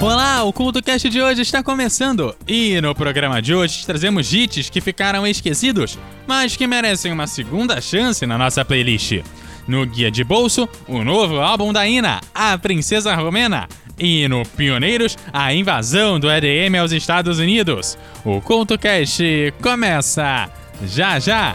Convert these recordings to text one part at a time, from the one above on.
Olá, o CultoCast de hoje está começando e no programa de hoje trazemos hits que ficaram esquecidos, mas que merecem uma segunda chance na nossa playlist. No Guia de Bolso, o novo álbum da Ina, A Princesa Romena, e no Pioneiros, a invasão do EDM aos Estados Unidos. O CultoCast começa já já!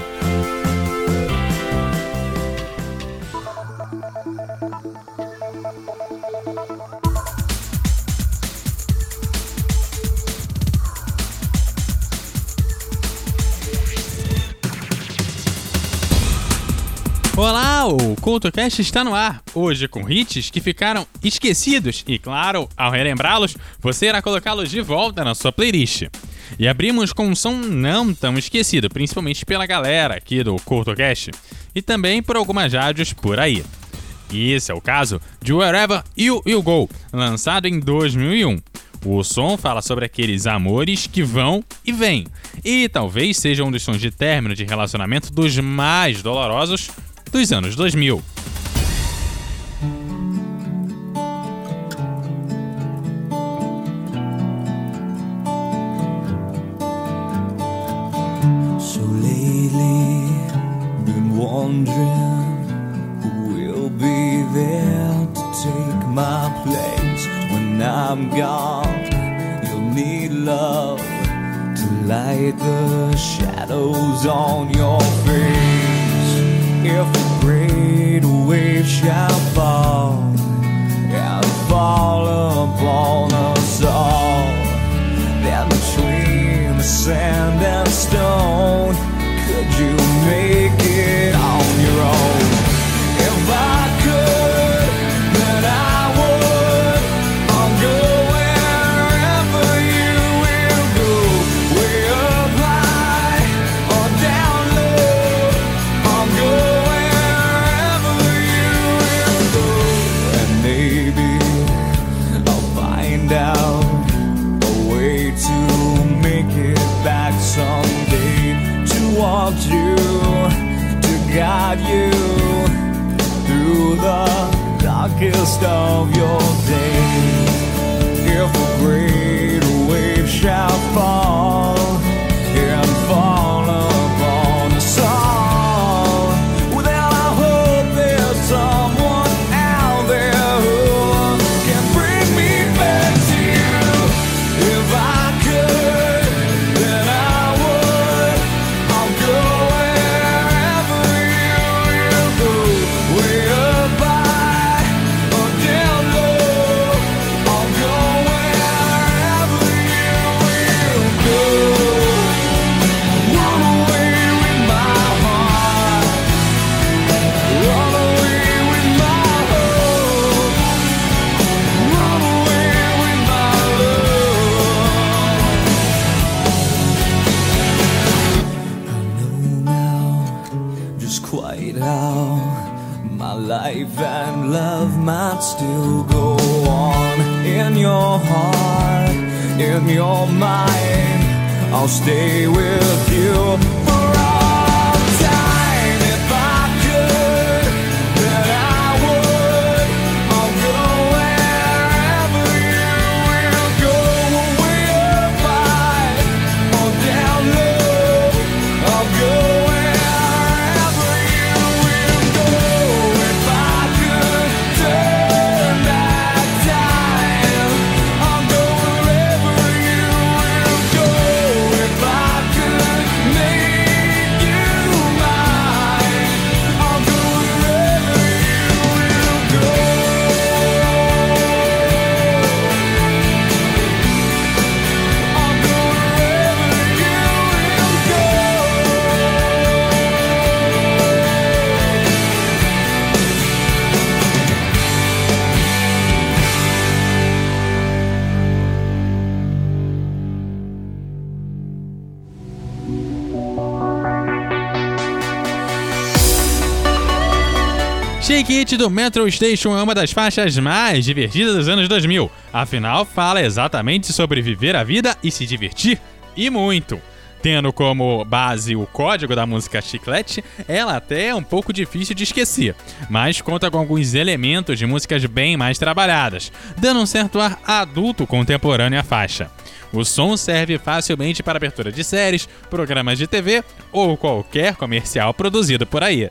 CultoCast está no ar, hoje com hits que ficaram esquecidos e, claro, ao relembrá-los, você irá colocá-los de volta na sua playlist. E abrimos com um som não tão esquecido, principalmente pela galera aqui do CultoCast e também por algumas rádios por aí. E esse é o caso de Wherever You Will Go, lançado em 2001. O som fala sobre aqueles amores que vão e vêm, e talvez seja um dos sons de término de relacionamento dos mais dolorosos dos anos 2000. I'll stay with you Shake It do Metro Station é uma das faixas mais divertidas dos anos 2000. Afinal, fala exatamente sobre viver a vida e se divertir, e muito. Tendo como base o código da música Chiclete, ela até é um pouco difícil de esquecer, mas conta com alguns elementos de músicas bem mais trabalhadas, dando um certo ar adulto contemporâneo à faixa. O som serve facilmente para abertura de séries, programas de TV ou qualquer comercial produzido por aí.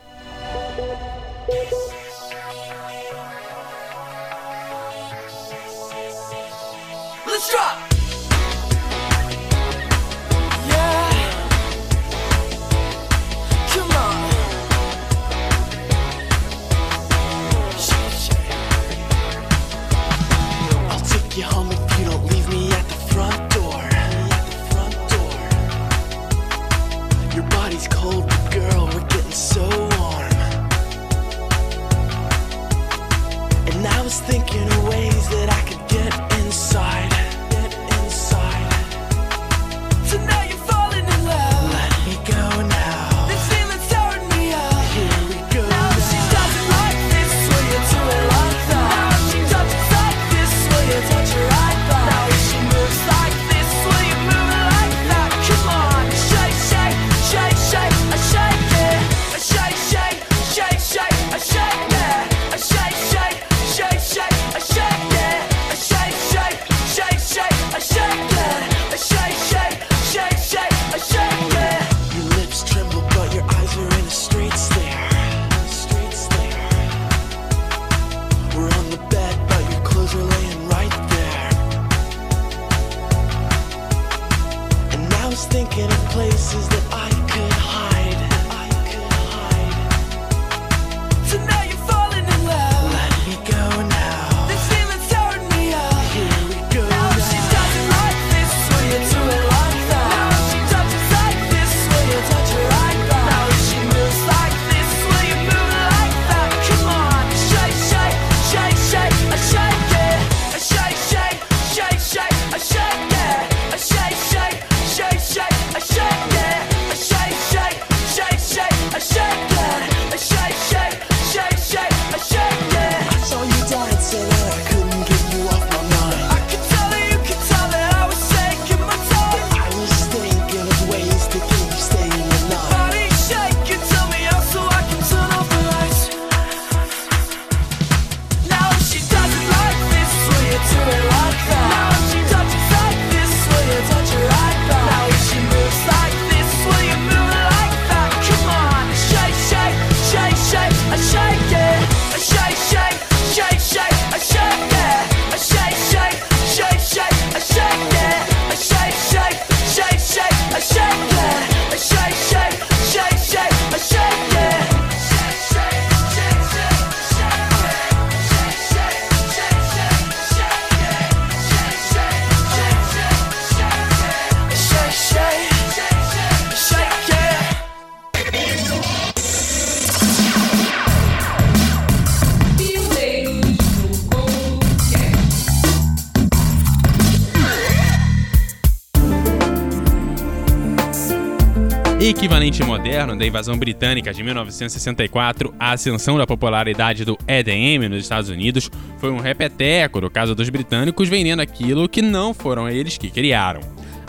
Equivalente moderno da invasão britânica de 1964, a ascensão da popularidade do EDM nos Estados Unidos foi um repeteco do caso dos britânicos vendendo aquilo que não foram eles que criaram.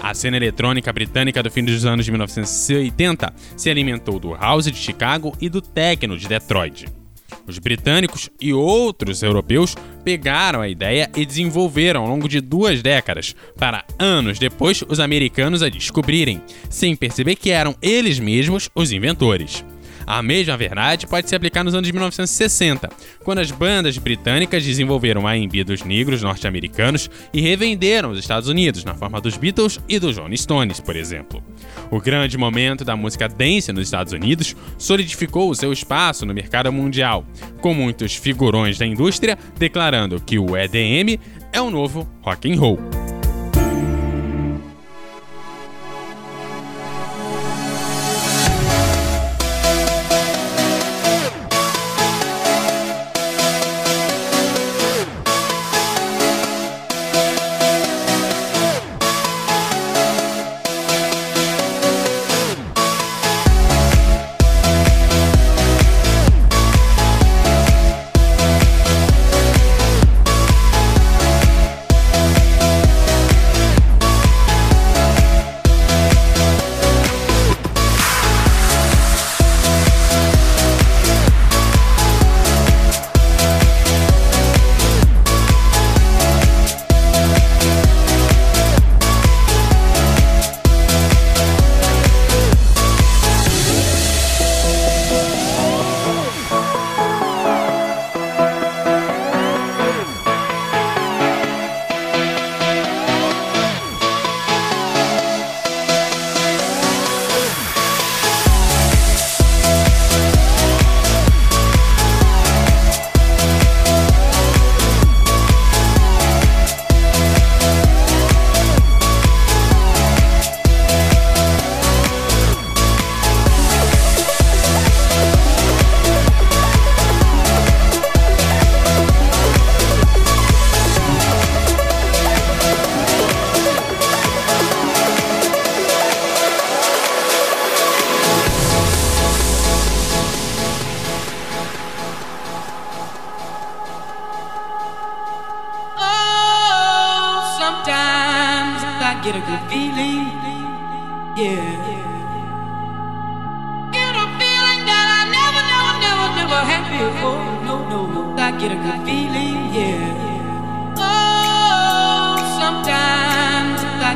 A cena eletrônica britânica do fim dos anos de 1980 se alimentou do house de Chicago e do techno de Detroit. Os britânicos e outros europeus pegaram a ideia e desenvolveram ao longo de duas décadas, para anos depois os americanos a descobrirem, sem perceber que eram eles mesmos os inventores. A mesma verdade pode se aplicar nos anos de 1960, quando as bandas britânicas desenvolveram a R&B dos negros norte-americanos e revenderam os Estados Unidos na forma dos Beatles e dos Rolling Stones, por exemplo. O grande momento da música dance nos Estados Unidos solidificou o seu espaço no mercado mundial, com muitos figurões da indústria declarando que o EDM é o novo rock and roll.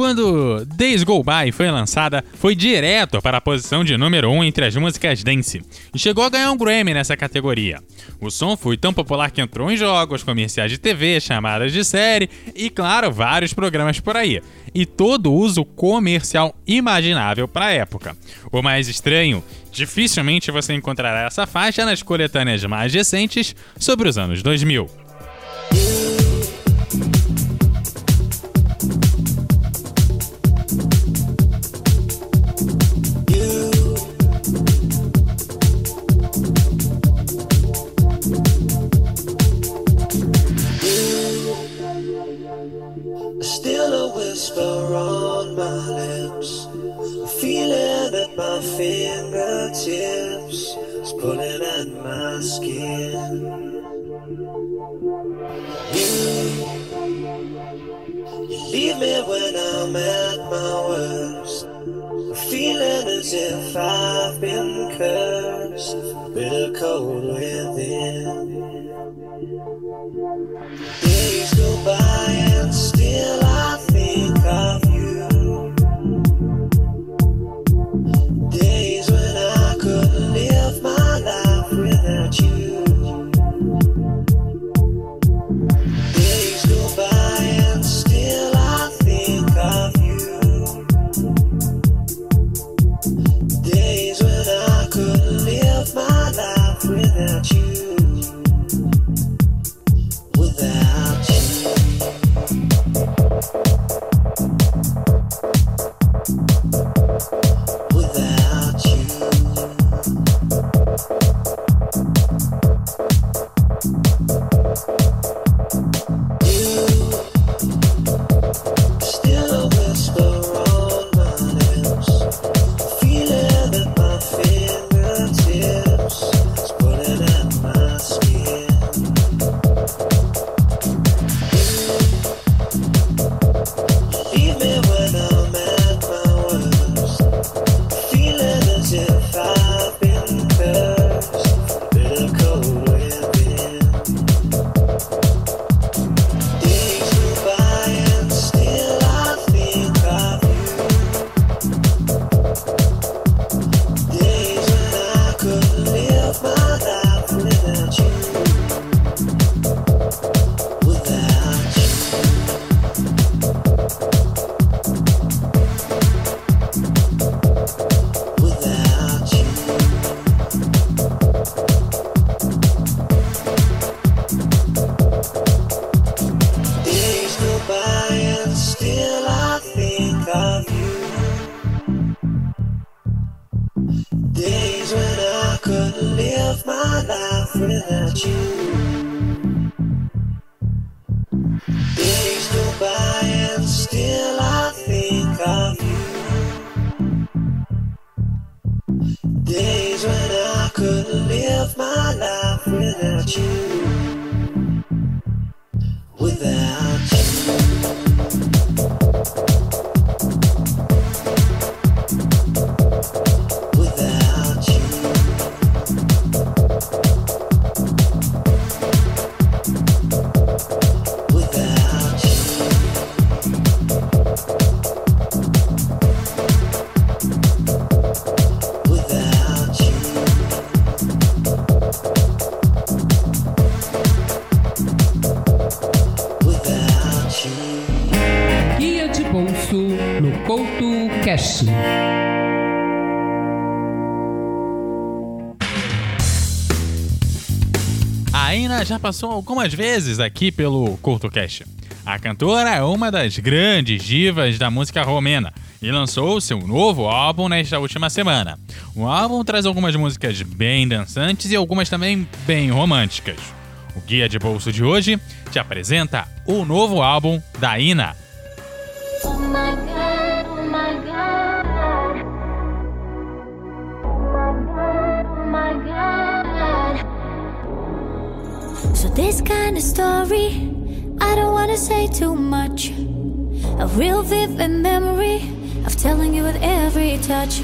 Quando Days Go By foi lançada, foi direto para a posição de número 1 um entre as músicas dance e chegou a ganhar um Grammy nessa categoria. O som foi tão popular que entrou em jogos, comerciais de TV, chamadas de série e, claro, vários programas por aí. E todo uso comercial imaginável para a época. O mais estranho, dificilmente você encontrará essa faixa nas coletâneas mais recentes sobre os anos 2000. Whisper on my lips. Feeling at my fingertips. It's pulling at my skin. You, you leave me when I'm at my worst. Feeling as if I've been cursed. Bitter cold within. No Couto Cash. A Ina já passou algumas vezes aqui pelo CurtoCast. A cantora é uma das grandes divas da música romena e lançou seu novo álbum nesta última semana. O álbum traz algumas músicas bem dançantes e algumas também bem românticas. O Guia de Bolso de hoje te apresenta o novo álbum da Ina. This kind of story, I don't wanna say too much. A real vivid memory of telling you with every touch.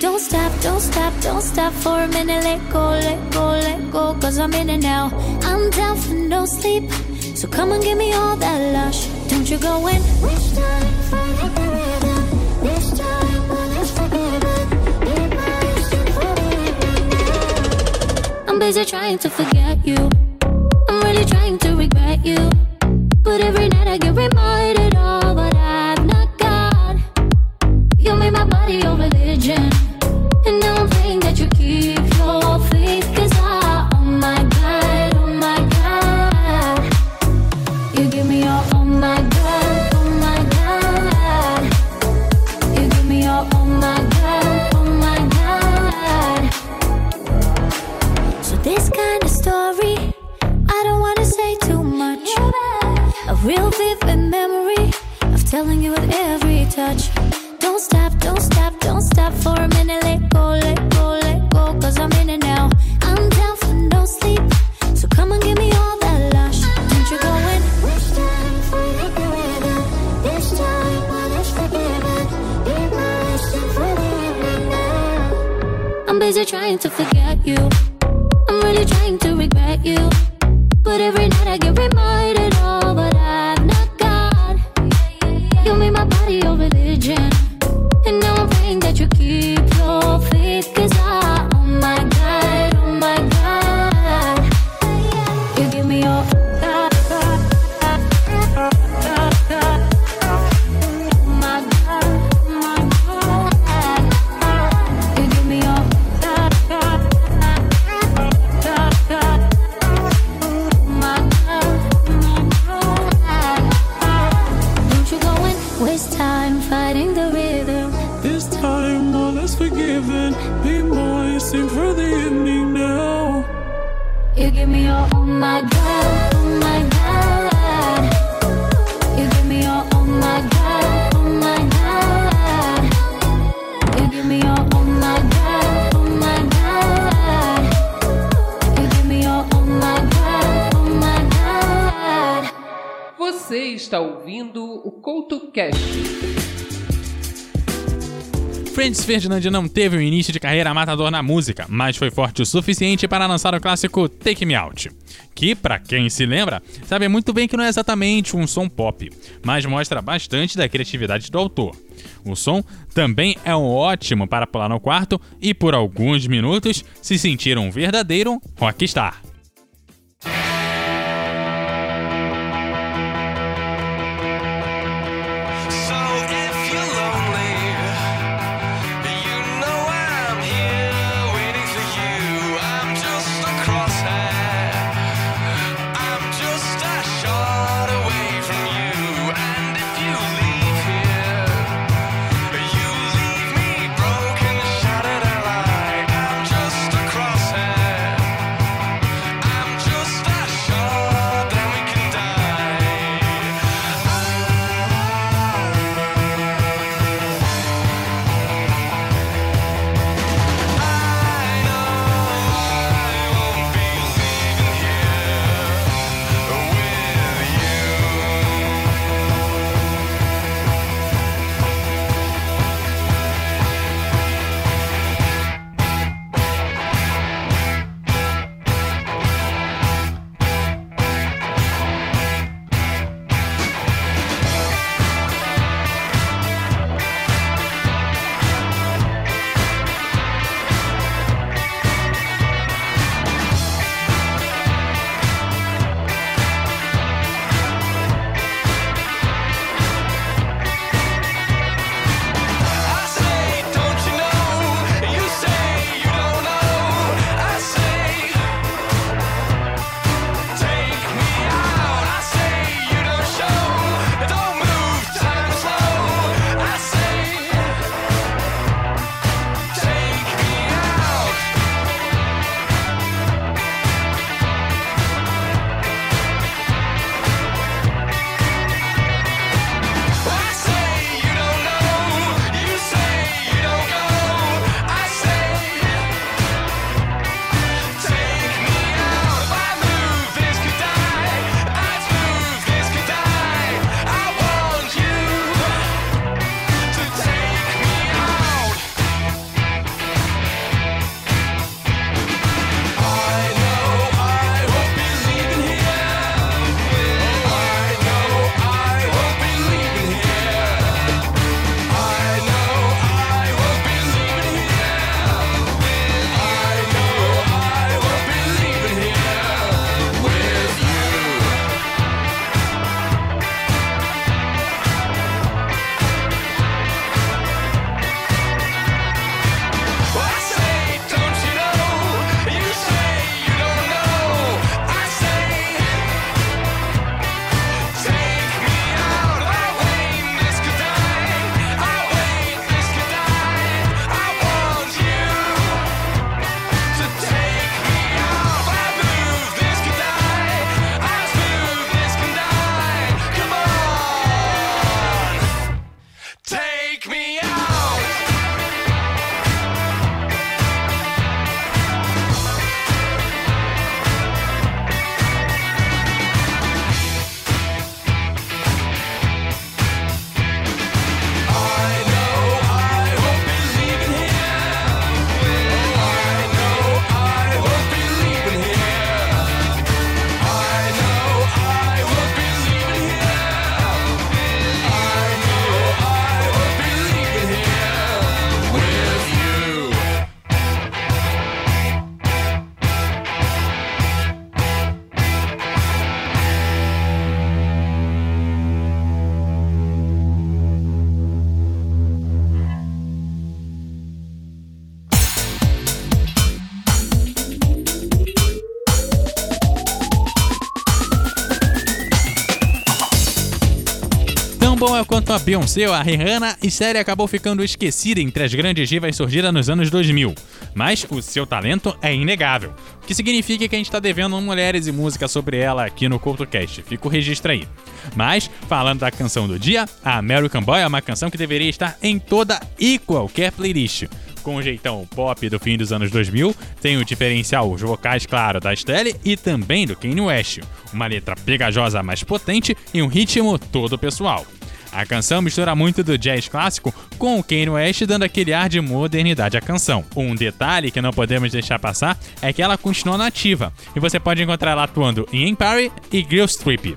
Don't stop, don't stop, don't stop for a minute. Let go, let go, let go, cause I'm in it now. I'm down for no sleep. So come and give me all that lush. Don't you go in? Which time, find the rhythm. This time. I'm busy trying to forget you. Really trying to regret you. But every night I get reminded of what I've not got. You made my body your religion. And now I'm praying that you keep busy trying to forget you. I'm really trying to regret you. But every night I get reminded of what I've not got. You made my body your religion. And now I'm praying that you keep your faith. Está ouvindo o Couto Cash. Francis Ferdinand não teve um início de carreira matador na música, mas foi forte o suficiente para lançar o clássico Take Me Out, que, para quem se lembra, sabe muito bem que não é exatamente um som pop, mas mostra bastante da criatividade do autor. O som também é um ótimo para pular no quarto e por alguns minutos se sentir um verdadeiro rockstar. Beyoncé, a Rihanna e série acabou ficando esquecida entre as grandes divas surgidas nos anos 2000. Mas o seu talento é inegável, o que significa que a gente tá devendo mulheres e música sobre ela aqui no CultoCast. Fica o registro aí. Mas, falando da canção do dia, a American Boy é uma canção que deveria estar em toda e qualquer playlist. Com o jeitão pop do fim dos anos 2000, tem o diferencial os vocais, claro, da Stelle e também do Kanye West. Uma letra pegajosa mais potente e um ritmo todo pessoal. A canção mistura muito do jazz clássico com o Kanye West, dando aquele ar de modernidade à canção. Um detalhe que não podemos deixar passar é que ela continua nativa, e você pode encontrar ela atuando em Empire e Girls Trip.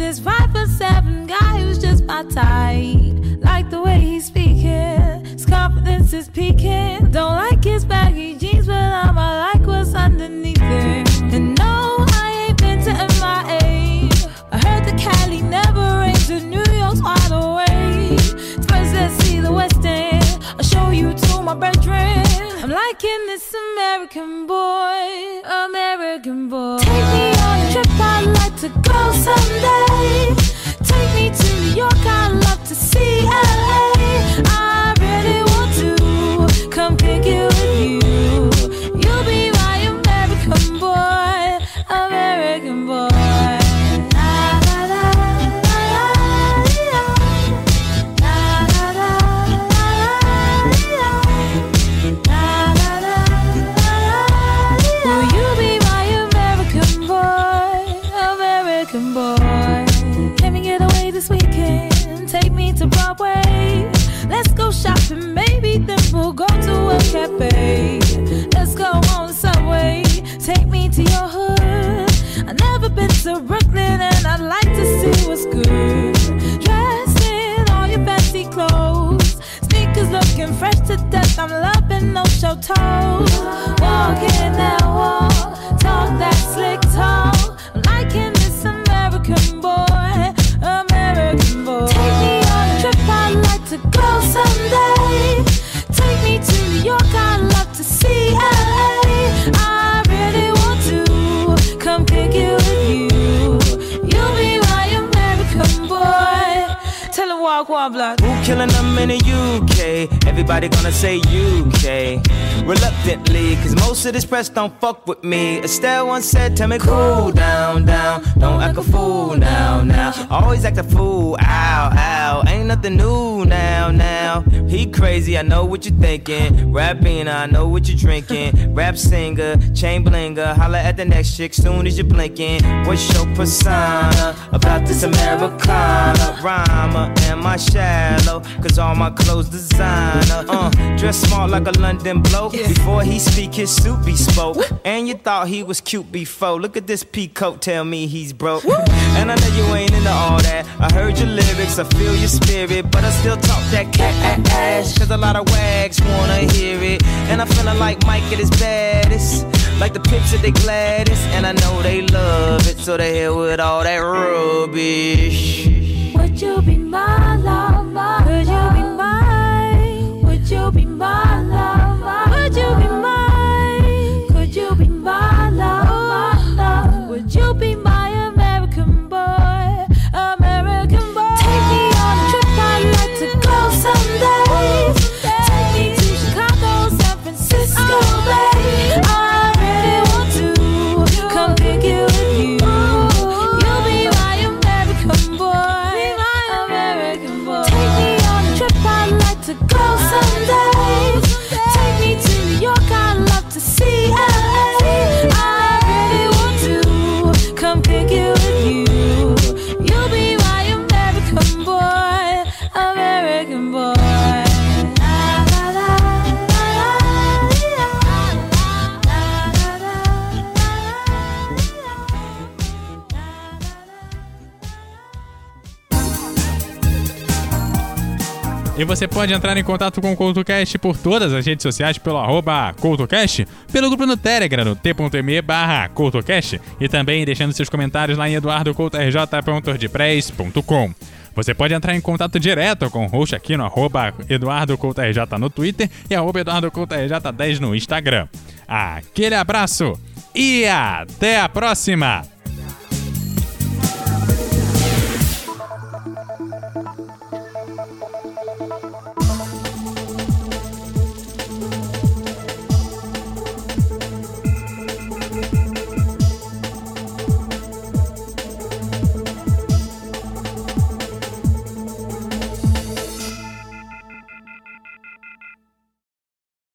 this five foot seven guy who's just my type. Like the way he's speaking, his confidence is peaking. Don't like his baggy jeans, but I'ma like what's underneath it. And no, I ain't been to MIA. I heard the Cali never rains, and New York's wide awake. First, let's see the West End. I'll show you to my bedroom. I'm liking this American boy, American boy. Take me on a trip, I'd like to go someday. Take me to New York, I'd love to see LA. I that walk, talk that slick talk. Liking this American boy, American boy. Take me on a trip, I'd like to go someday. Take me to New York, I'd love to see LA. I really want to come you with you. You'll be my American boy. Tell him walk block. Who killing them in the UK? Everybody gonna say UK. Reluctantly, cause most of this press don't fuck with me. Estelle once said, Tell me cool down, down. Don't act a fool now, now. Always act a fool, ow, ow. Ain't nothing new now, now. He crazy, I know what you're thinking. Rapping, I know what you're drinking. Rap singer, chain blinger. Holla at the next chick soon as you're blinking. What's your persona about this Americana? Rhymer, am I shallow? Cause all my clothes designer. Uh, dress smart like a London bloke. Before he speak, his suit be spoke. And you thought he was cute before. Look at this peacoat, tell me he's broke. And I know you ain't into all that. I heard your lyrics, I feel your spirit. But I still talk that cat ass. Cause a lot of wags wanna hear it. And I'm feeling like Mike at his baddest. Like the picture at they gladdest. And I know they love it. So they hell with all that rubbish. Would you be my lover? Could you be my E você pode entrar em contato com o CoutoCast por todas as redes sociais pelo arroba CoutoCast, pelo grupo no Telegram, no t.me barra CoutoCast, e também deixando seus comentários lá em eduardocoutorj.wordpress.com. Você pode entrar em contato direto com o host aqui no arroba EduardoCoutoRJ no Twitter e arroba EduardoCoutoRJ10 no Instagram. Aquele abraço e até a próxima!